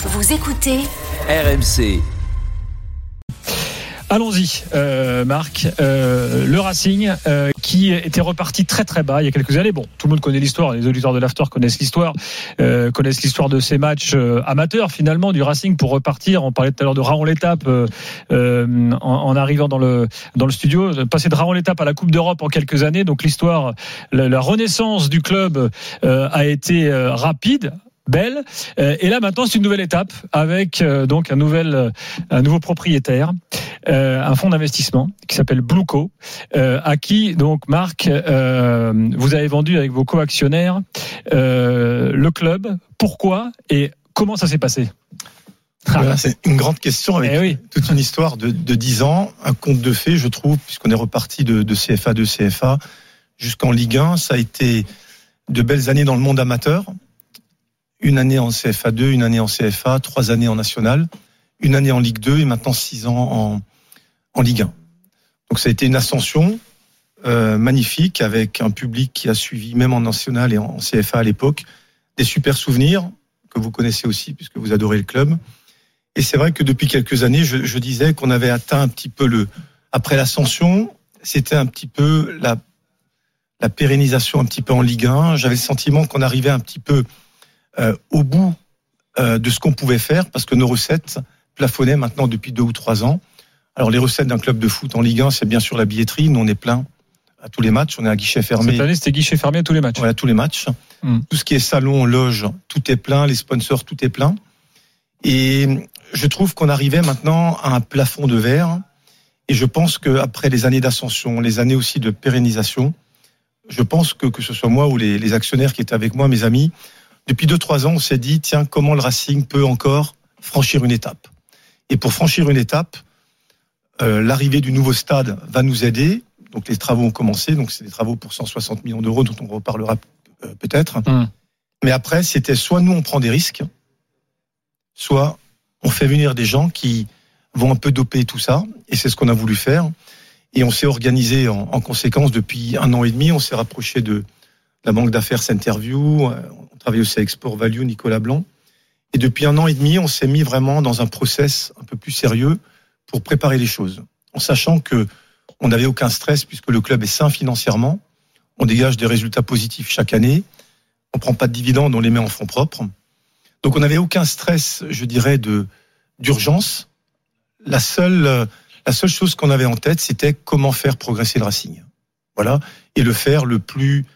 Vous écoutez RMC. Allons-y, euh, Marc. Euh, le Racing, euh, qui était reparti très très bas il y a quelques années. Bon, tout le monde connaît l'histoire, les auditeurs de l'After connaissent l'histoire, euh, connaissent l'histoire de ces matchs euh, amateurs finalement du Racing pour repartir. On parlait tout à l'heure de Raon l'étape euh, euh, en, en arrivant dans le dans le studio, passer de Raon l'étape à la Coupe d'Europe en quelques années. Donc l'histoire, la, la renaissance du club euh, a été euh, rapide belle. Euh, Et là maintenant, c'est une nouvelle étape avec euh, donc un nouvel, euh, un nouveau propriétaire, un fonds d'investissement qui s'appelle Blueco, à qui donc Marc, vous avez vendu avec vos co-actionnaires le club. Pourquoi et comment ça s'est passé? Voilà, c'est une grande question avec Eh oui. toute une histoire de, de 10 ans, un conte de fées, je trouve, puisqu'on est reparti de, de CFA 2 CFA jusqu'en Ligue 1. Ça a été de belles années dans le monde amateur. Une année en CFA 2, une année en CFA, trois années en National, une année en Ligue 2 et maintenant six ans en, en Ligue 1. Donc ça a été une ascension euh, magnifique avec un public qui a suivi, même en National et en CFA à l'époque, des super souvenirs que vous connaissez aussi puisque vous adorez le club. Et c'est vrai que depuis quelques années, je, je disais qu'on avait atteint un petit peu le. Après l'ascension, c'était un petit peu la, la pérennisation un petit peu en Ligue 1. J'avais le sentiment qu'on arrivait un petit peu euh, au bout euh, de ce qu'on pouvait faire parce que nos recettes plafonnaient maintenant depuis deux ou trois ans. Alors les recettes d'un club de foot en Ligue 1, c'est bien sûr la billetterie. Nous, on est plein à tous les matchs. On est à guichet fermé. Cette année, c'était guichet fermé à tous les matchs. Voilà, tous les matchs. Mm. Tout ce qui est salon, loge, tout est plein. Les sponsors, tout est plein. Et je trouve qu'on arrivait maintenant à un plafond de verre. Et je pense qu'après les années d'ascension, les années aussi de pérennisation, je pense que que ce soit moi ou les, les actionnaires qui étaient avec moi, mes amis, depuis deux trois ans, on s'est dit tiens comment le Racing peut encore franchir une étape? Et pour franchir une étape, euh, l'arrivée du nouveau stade va nous aider. Donc les travaux ont commencé, donc c'est des travaux pour 160 millions d'euros dont on reparlera euh, peut-être. Mm. Mais après, c'était soit nous on prend des risques, soit on fait venir des gens qui vont un peu doper tout ça, et c'est ce qu'on a voulu faire. Et on s'est organisé en, en conséquence depuis un an et demi. On s'est rapproché de la banque d'affaires Centerview. Travaille aussi avec Sport Value, Nicolas Blanc. Et depuis un an et demi, on s'est mis vraiment dans un process un peu plus sérieux pour préparer les choses, en sachant que on n'avait aucun stress puisque le club est sain financièrement. On dégage des résultats positifs chaque année. On prend pas de dividendes, on les met en fonds propres. Donc on n'avait aucun stress, je dirais, de d'urgence. La seule la seule chose qu'on avait en tête, c'était comment faire progresser le Racing. Voilà, et le faire le plus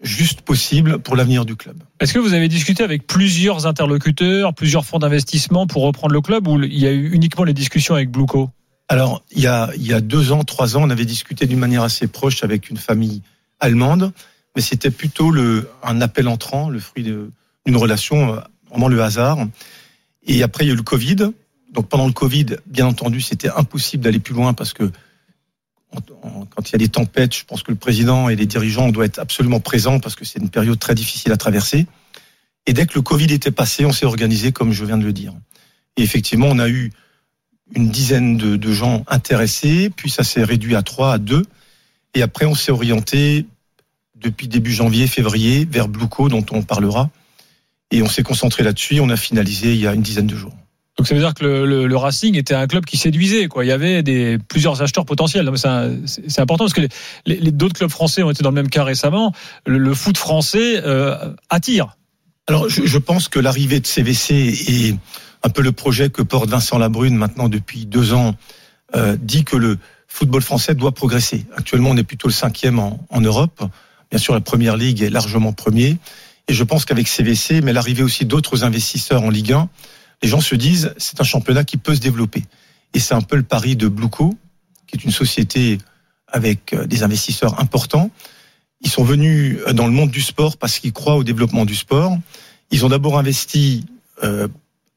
juste possible pour l'avenir du club. Est-ce que vous avez discuté avec plusieurs interlocuteurs, plusieurs fonds d'investissement pour reprendre le club ou il y a eu uniquement les discussions avec Blueco? Alors, il y a, il y a deux ans, trois ans, on avait discuté d'une manière assez proche avec une famille allemande, mais c'était plutôt le, un appel entrant, le fruit d'une relation, euh, vraiment le hasard. Et après, il y a eu le Covid. Donc pendant le Covid, bien entendu, c'était impossible d'aller plus loin parce que quand il y a des tempêtes, je pense que le président et les dirigeants doivent être absolument présents parce que c'est une période très difficile à traverser. Et dès que le Covid était passé, on s'est organisé comme je viens de le dire. Et effectivement, on a eu une dizaine de, gens intéressés, puis ça s'est réduit à trois, à deux. Et après, on s'est orienté depuis début janvier, février, vers Blueco, dont on parlera. Et on s'est concentré là-dessus. On a finalisé il y a une dizaine de jours. Donc ça veut dire que le, Racing était un club qui séduisait. Quoi. Il y avait des, plusieurs acheteurs potentiels. C'est important parce que les, les- d'autres clubs français ont été dans le même cas récemment. Le, foot français euh, attire. Alors, je, je pense que l'arrivée de CVC et un peu le projet que porte Vincent Labrune maintenant depuis deux ans euh, dit que le football français doit progresser. Actuellement, on est plutôt le cinquième en, en Europe. Bien sûr, la première ligue est largement premier. Et je pense qu'avec CVC, mais l'arrivée aussi d'autres investisseurs en Ligue 1, les gens se disent c'est un championnat qui peut se développer. Et c'est un peu le pari de Blueco, qui est une société avec euh, des investisseurs importants. Ils sont venus euh, dans le monde du sport parce qu'ils croient au développement du sport. Ils ont d'abord investi euh,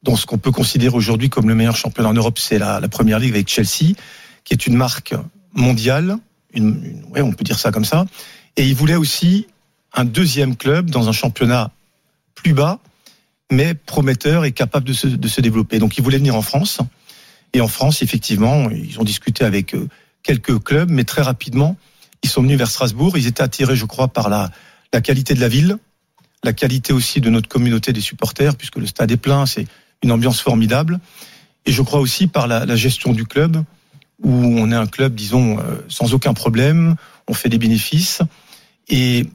dans ce qu'on peut considérer aujourd'hui comme le meilleur championnat en Europe, c'est la, Première Ligue avec Chelsea, qui est une marque mondiale, une, on peut dire ça comme ça. Et ils voulaient aussi un deuxième club dans un championnat plus bas, mais prometteur et capable de se, de se développer. Donc ils voulaient venir en France. Et en France, effectivement, ils ont discuté avec euh, quelques clubs, mais très rapidement, ils sont venus vers Strasbourg. Ils étaient attirés, je crois, par la, la qualité de la ville, la qualité aussi de notre communauté des supporters, puisque le stade est plein. C'est une ambiance formidable. Et je crois aussi par la, la gestion du club, où on est un club, disons, euh, sans aucun problème, on fait des bénéfices, et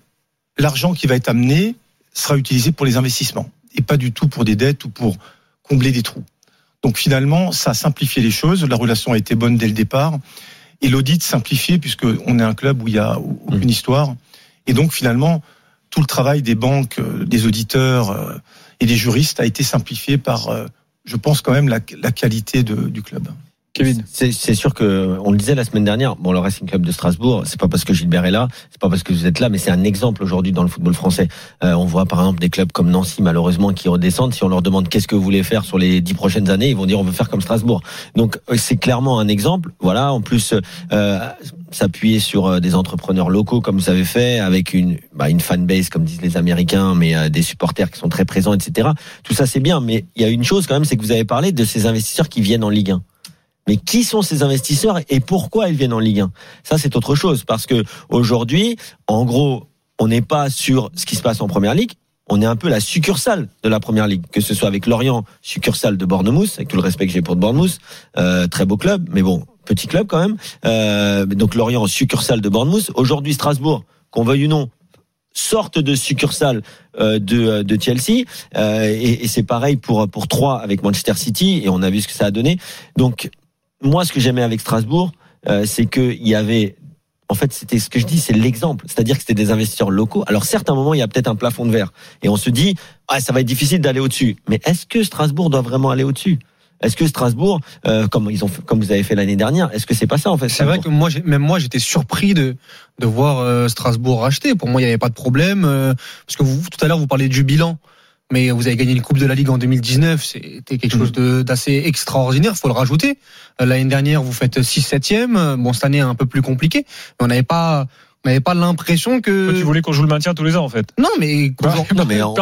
l'argent qui va être amené sera utilisé pour les investissements, et pas du tout pour des dettes ou pour combler des trous. Donc finalement, ça a simplifié les choses, la relation a été bonne dès le départ, et l'audit simplifié, puisqu'on est un club où il y a aucune mmh. histoire, et donc finalement, tout le travail des banques, euh, des auditeurs euh, et des juristes a été simplifié par, je pense quand même, la, la qualité de, du club. C'est sûr que on le disait la semaine dernière. Bon, le Racing Club de Strasbourg, c'est pas parce que Gilbert est là, c'est pas parce que vous êtes là, mais c'est un exemple aujourd'hui dans le football français. Euh, on voit par exemple des clubs comme Nancy, malheureusement, qui redescendent. Si on leur demande qu'est-ce que vous voulez faire sur les dix prochaines années, ils vont dire on veut faire comme Strasbourg. Donc euh, c'est clairement un exemple. Voilà. En plus, euh, s'appuyer sur euh, des entrepreneurs locaux comme vous avez fait, avec une bah, une fanbase comme disent les Américains, mais des supporters qui sont très présents, etc. Tout ça c'est bien, mais il y a une chose quand même, c'est que vous avez parlé de ces investisseurs qui viennent en Ligue 1. Mais qui sont ces investisseurs et pourquoi ils viennent en Ligue 1 Ça, c'est autre chose parce que aujourd'hui, en gros, on n'est pas sur ce qui se passe en Première Ligue. On est un peu la succursale de la Première Ligue, que ce soit avec Lorient, succursale de Bournemouth, avec tout le respect que j'ai pour Bournemouth, euh, très beau club, mais bon, petit club quand même. Euh, donc Lorient, succursale de Bournemouth. Aujourd'hui, Strasbourg, qu'on veuille ou non, sorte de succursale euh, de, de Chelsea euh, et, et c'est pareil pour pour trois avec Manchester City et on a vu ce que ça a donné donc moi, ce que j'aimais avec Strasbourg, euh, c'est qu'il y avait en fait, c'était ce que je dis, c'est l'exemple. C'est-à-dire que c'était des investisseurs locaux. Alors, certes, à un moment, il y a peut-être un plafond de verre. Et on se dit, ah, ça va être difficile d'aller au-dessus. Mais est-ce que Strasbourg doit vraiment aller au-dessus? Est-ce que Strasbourg, euh, comme ils ont, comme vous avez fait l'année dernière, est-ce que c'est pas ça en fait C'est vrai que moi, même moi, j'étais surpris de de voir euh, Strasbourg racheter. Pour moi, il n'y avait pas de problème parce que vous, tout à l'heure, vous parlez du bilan mais vous avez gagné une Coupe de la Ligue en 2019, c'était quelque chose mm. d'assez extraordinaire, faut le rajouter. Euh, l'année dernière, vous faites 6-7e, bon cette année un peu plus compliqué, mais on n'avait pas on n'avait pas l'impression que. Tu voulais qu'on joue le maintien tous les ans, en fait. Non, mais. non, mais, non,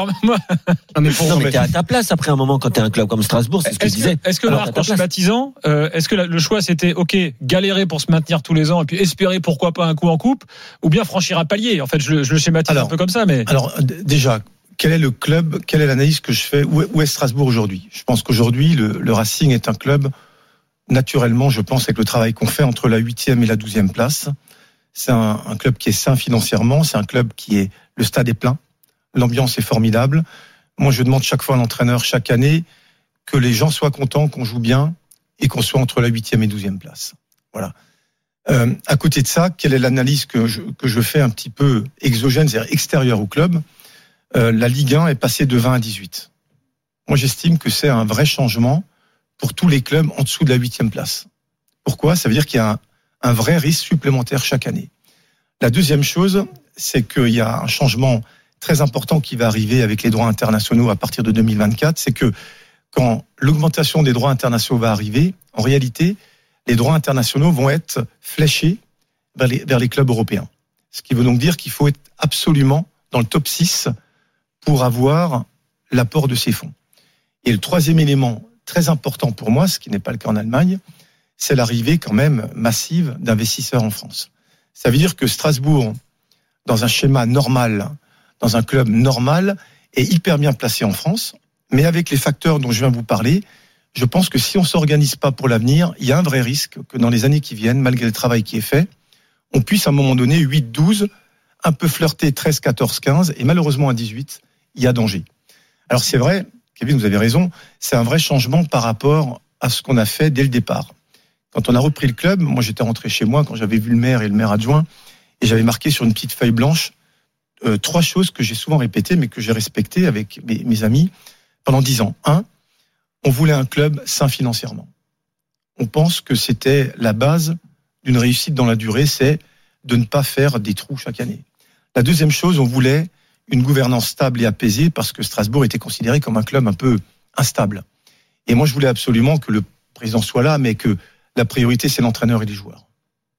mais, pour... non, mais t'es à ta place après un moment quand t'es un club comme Strasbourg, c'est ce que je disais. Est-ce que, en schématisant, euh, est-ce que le choix c'était, OK, galérer pour se maintenir tous les ans et puis espérer pourquoi pas un coup en coupe, ou bien franchir un palier? En fait, je, je le schématise un peu comme ça, mais. Alors, déjà, quel est le club, quelle est l'analyse que je fais? Où est, Strasbourg aujourd'hui? Je pense qu'aujourd'hui, le, Racing est un club, naturellement, je pense, avec le travail qu'on fait entre la huitième et la douzième place. C'est un, club qui est sain financièrement, c'est un club qui est, le stade est plein, l'ambiance est formidable. Moi, je demande chaque fois à l'entraîneur, chaque année, que les gens soient contents, qu'on joue bien et qu'on soit entre la huitième et douzième place. Voilà. Euh, à côté de ça, quelle est l'analyse que je, que je fais un petit peu exogène, c'est-à-dire extérieure au club? Euh, la Ligue 1 est passée de 20 à 18. Moi, j'estime que c'est un vrai changement pour tous les clubs en dessous de la huitième place. Pourquoi? Ça veut dire qu'il y a un, vrai risque supplémentaire chaque année. La deuxième chose, c'est qu'il y a un changement très important qui va arriver avec les droits internationaux à partir de 2024. C'est que quand l'augmentation des droits internationaux va arriver, en réalité, les droits internationaux vont être fléchés vers les, vers les clubs européens. Ce qui veut donc dire qu'il faut être absolument dans le top 6 pour avoir l'apport de ces fonds. Et le troisième élément très important pour moi, ce qui n'est pas le cas en Allemagne, c'est l'arrivée quand même massive d'investisseurs en France. Ça veut dire que Strasbourg, dans un schéma normal, dans un club normal, est hyper bien placé en France, mais avec les facteurs dont je viens vous parler, je pense que si on s'organise pas pour l'avenir, il y a un vrai risque que dans les années qui viennent, malgré le travail qui est fait, on puisse à un moment donné 8, 12, un peu flirter 13, 14, 15, et malheureusement à 18, il y a danger. Alors c'est vrai, Kevin, vous avez raison, c'est un vrai changement par rapport à ce qu'on a fait dès le départ. Quand on a repris le club, moi j'étais rentré chez moi quand j'avais vu le maire et le maire adjoint, et j'avais marqué sur une petite feuille blanche euh, trois choses que j'ai souvent répétées, mais que j'ai respectées avec mes, mes amis pendant dix ans. Un, on voulait un club sain financièrement. On pense que c'était la base d'une réussite dans la durée, c'est de ne pas faire des trous chaque année. La deuxième chose, on voulait une gouvernance stable et apaisée parce que Strasbourg était considéré comme un club un peu instable. Et moi, je voulais absolument que le président soit là, mais que la priorité, c'est l'entraîneur et les joueurs.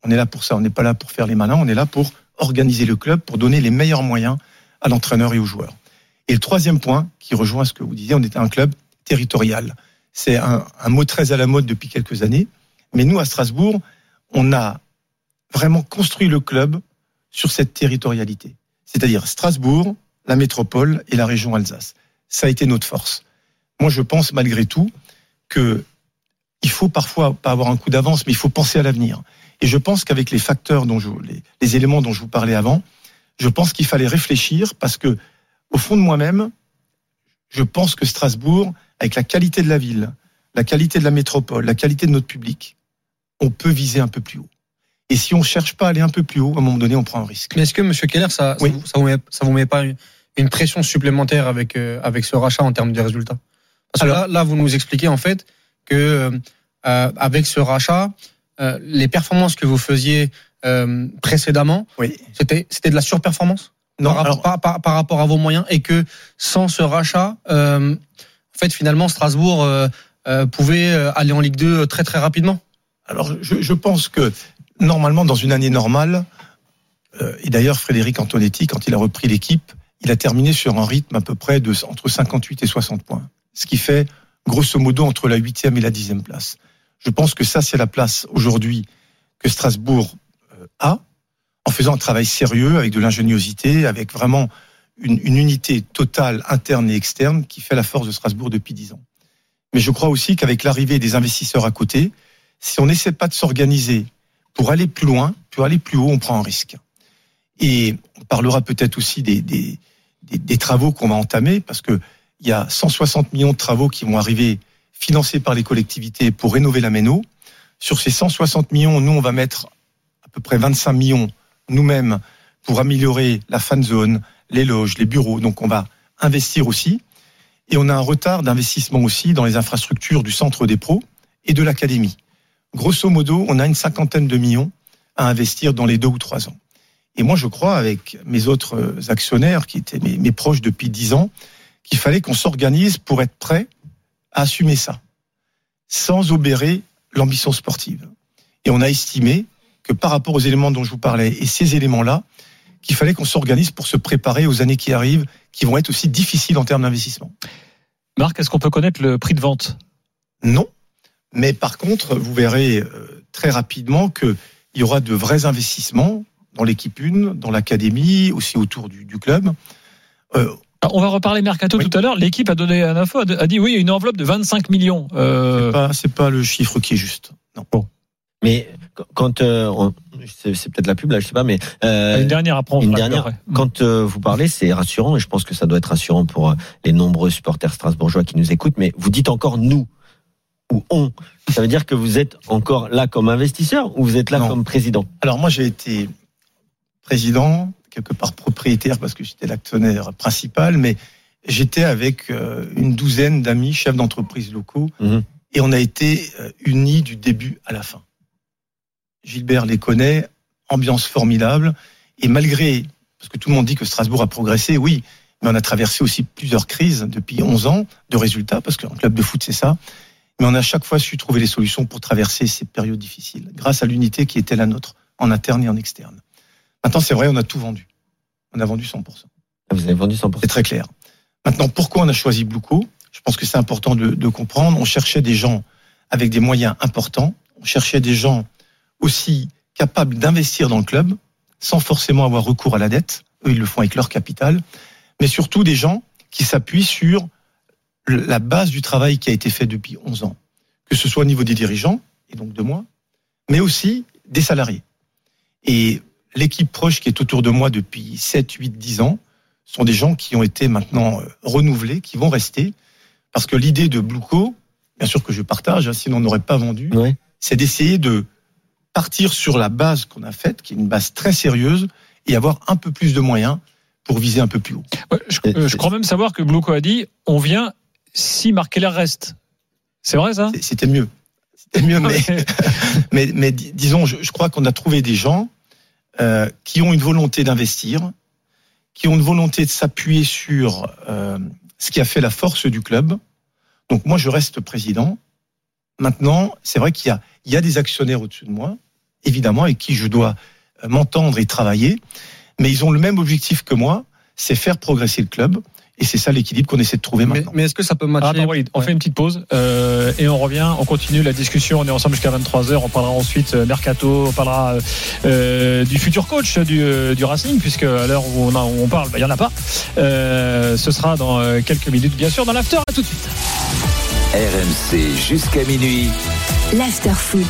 On est là pour ça. On n'est pas là pour faire les malins. On est là pour organiser le club, pour donner les meilleurs moyens à l'entraîneur et aux joueurs. Et le troisième point, qui rejoint ce que vous disiez, on était un club territorial. C'est un, un mot très à la mode depuis quelques années. Mais nous, à Strasbourg, on a vraiment construit le club sur cette territorialité c'est-à-dire Strasbourg, la métropole et la région Alsace. Ça a été notre force. moi je pense malgré tout que il faut parfois pas avoir un coup d'avance, mais il faut penser à l'avenir. Et je pense qu'avec les facteurs dont je, les, les éléments dont je vous parlais avant, je pense qu'il fallait réfléchir parce que, au fond de moi-même, je pense que Strasbourg, avec la qualité de la ville, la qualité de la métropole, la qualité de notre public, on peut viser un peu plus haut. Et si on cherche pas à aller un peu plus haut, à un moment donné, on prend un risque. Mais est-ce que, Monsieur Keller, ça, Oui. ça, vous, ça vous met, ça vous met pas une, pression supplémentaire avec, euh, avec ce rachat en termes de résultats? Parce que Alors- là, là, vous nous expliquez en fait que euh, euh, avec ce rachat, euh, les performances que vous faisiez précédemment, Oui. c'était c'était de la surperformance? Non, par, alors, par, par- par rapport à vos moyens et que sans ce rachat, euh, en fait, finalement, Strasbourg euh, euh, pouvait aller en Ligue 2 très très rapidement? alors je, je pense que normalement, dans une année normale, euh, et d'ailleurs Frédéric Antonetti, quand il a repris l'équipe, il a terminé sur un rythme à peu près de entre 58 et 60 points, ce qui fait grosso modo entre la huitième et la dixième place. Je pense que ça, c'est la place aujourd'hui que Strasbourg euh, a, en faisant un travail sérieux, avec de l'ingéniosité, avec vraiment une, une unité totale interne et externe qui fait la force de Strasbourg depuis dix ans. Mais je crois aussi qu'avec l'arrivée des investisseurs à côté, si on n'essaie pas de s'organiser pour aller plus loin, pour aller plus haut, on prend un risque. Et on parlera peut-être aussi des, travaux qu'on va entamer, parce que il y a 160 millions de travaux qui vont arriver financés par les collectivités pour rénover la Méno. Sur ces 160 millions, nous, on va mettre à peu près 25 millions nous-mêmes pour améliorer la fan zone, les loges, les bureaux. Donc, on va investir aussi. Et on a un retard d'investissement aussi dans les infrastructures du centre des pros et de l'académie. Grosso modo, on a une cinquantaine de millions à investir dans les deux ou trois ans. Et moi, je crois, avec mes autres actionnaires, qui étaient mes, mes proches depuis dix ans, qu'il fallait qu'on s'organise pour être prêt à assumer ça, sans obérer l'ambition sportive. Et on a estimé que par rapport aux éléments dont je vous parlais et ces éléments-là, qu'il fallait qu'on s'organise pour se préparer aux années qui arrivent, qui vont être aussi difficiles en termes d'investissement. Marc, est-ce qu'on peut connaître le prix de vente? Non. Mais par contre, vous verrez euh, très rapidement qu'il y aura de vrais investissements dans l'équipe 1, dans l'académie, aussi autour du, du club. Euh, Alors, On va reparler mercato Oui. tout à l'heure. L'équipe a donné un info, a dit oui, une enveloppe de 25 millions. Euh, c'est pas, le chiffre qui est juste. Non. Mais quand euh, c'est peut-être la pub là, je sais pas, mais euh, une dernière après. une dernière. après. Quand euh, vous parlez, c'est rassurant et je pense que ça doit être rassurant pour les nombreux supporters strasbourgeois qui nous écoutent. Mais vous dites encore nous ou on. Ça veut dire que vous êtes encore là comme investisseur ou vous êtes là Non. comme président? Alors moi, j'ai été président, quelque part propriétaire parce que j'étais l'actionnaire principal, mais j'étais avec euh, une douzaine d'amis chefs d'entreprise locaux Mhm. et on a été euh, unis du début à la fin. Gilbert les connaît, ambiance formidable et malgré parce que tout le monde dit que Strasbourg a progressé, oui, mais on a traversé aussi plusieurs crises depuis 11 ans de résultats parce qu'un club de foot c'est ça. Mais on a chaque fois su trouver les solutions pour traverser ces périodes difficiles grâce à l'unité qui était la nôtre en interne et en externe. Maintenant, c'est vrai, on a tout vendu. On a vendu 100%. Vous avez vendu 100%. C'est très clair. Maintenant, pourquoi on a choisi Blueco? Je pense que c'est important de, de comprendre. On cherchait des gens avec des moyens importants. On cherchait des gens aussi capables d'investir dans le club sans forcément avoir recours à la dette. Eux, ils le font avec leur capital. Mais surtout des gens qui s'appuient sur la base du travail qui a été fait depuis 11 ans. Que ce soit au niveau des dirigeants, et donc de moi, mais aussi des salariés. Et l'équipe proche qui est autour de moi depuis 7, 8, 10 ans sont des gens qui ont été maintenant euh, renouvelés, qui vont rester. Parce que l'idée de Blueco, bien sûr que je partage, hein, sinon on n'aurait pas vendu, Ouais. c'est d'essayer de partir sur la base qu'on a faite, qui est une base très sérieuse, et avoir un peu plus de moyens pour viser un peu plus haut. Ouais, je, C'est- euh, je crois même savoir que Blouco a dit on vient si Marc Keller reste. C'est vrai ça? C'était mieux. C'était mieux, mais, mais, mais dis- disons, je, je crois qu'on a trouvé des gens euh, qui ont une volonté d'investir, qui ont une volonté de s'appuyer sur euh, ce qui a fait la force du club. Donc moi, je reste président. Maintenant, c'est vrai qu'il y y a des actionnaires au-dessus de moi, évidemment, avec qui je dois euh, m'entendre et travailler, mais ils ont le même objectif que moi, c'est faire progresser le club. Et c'est ça l'équilibre qu'on essaie de trouver Mais, maintenant. mais est-ce que ça peut matcher Ah, attends, Walid, on Ouais. fait une petite pause euh, et on revient, on continue la discussion. On est ensemble jusqu'à 23h. On parlera ensuite euh, mercato, on parlera euh, du futur coach du, du Racing, puisque à l'heure où on, a- où on parle, bah, il y en a pas. Euh, ce sera dans quelques minutes, bien sûr, dans l'after. À tout de suite. RMC jusqu'à minuit. L'after foot.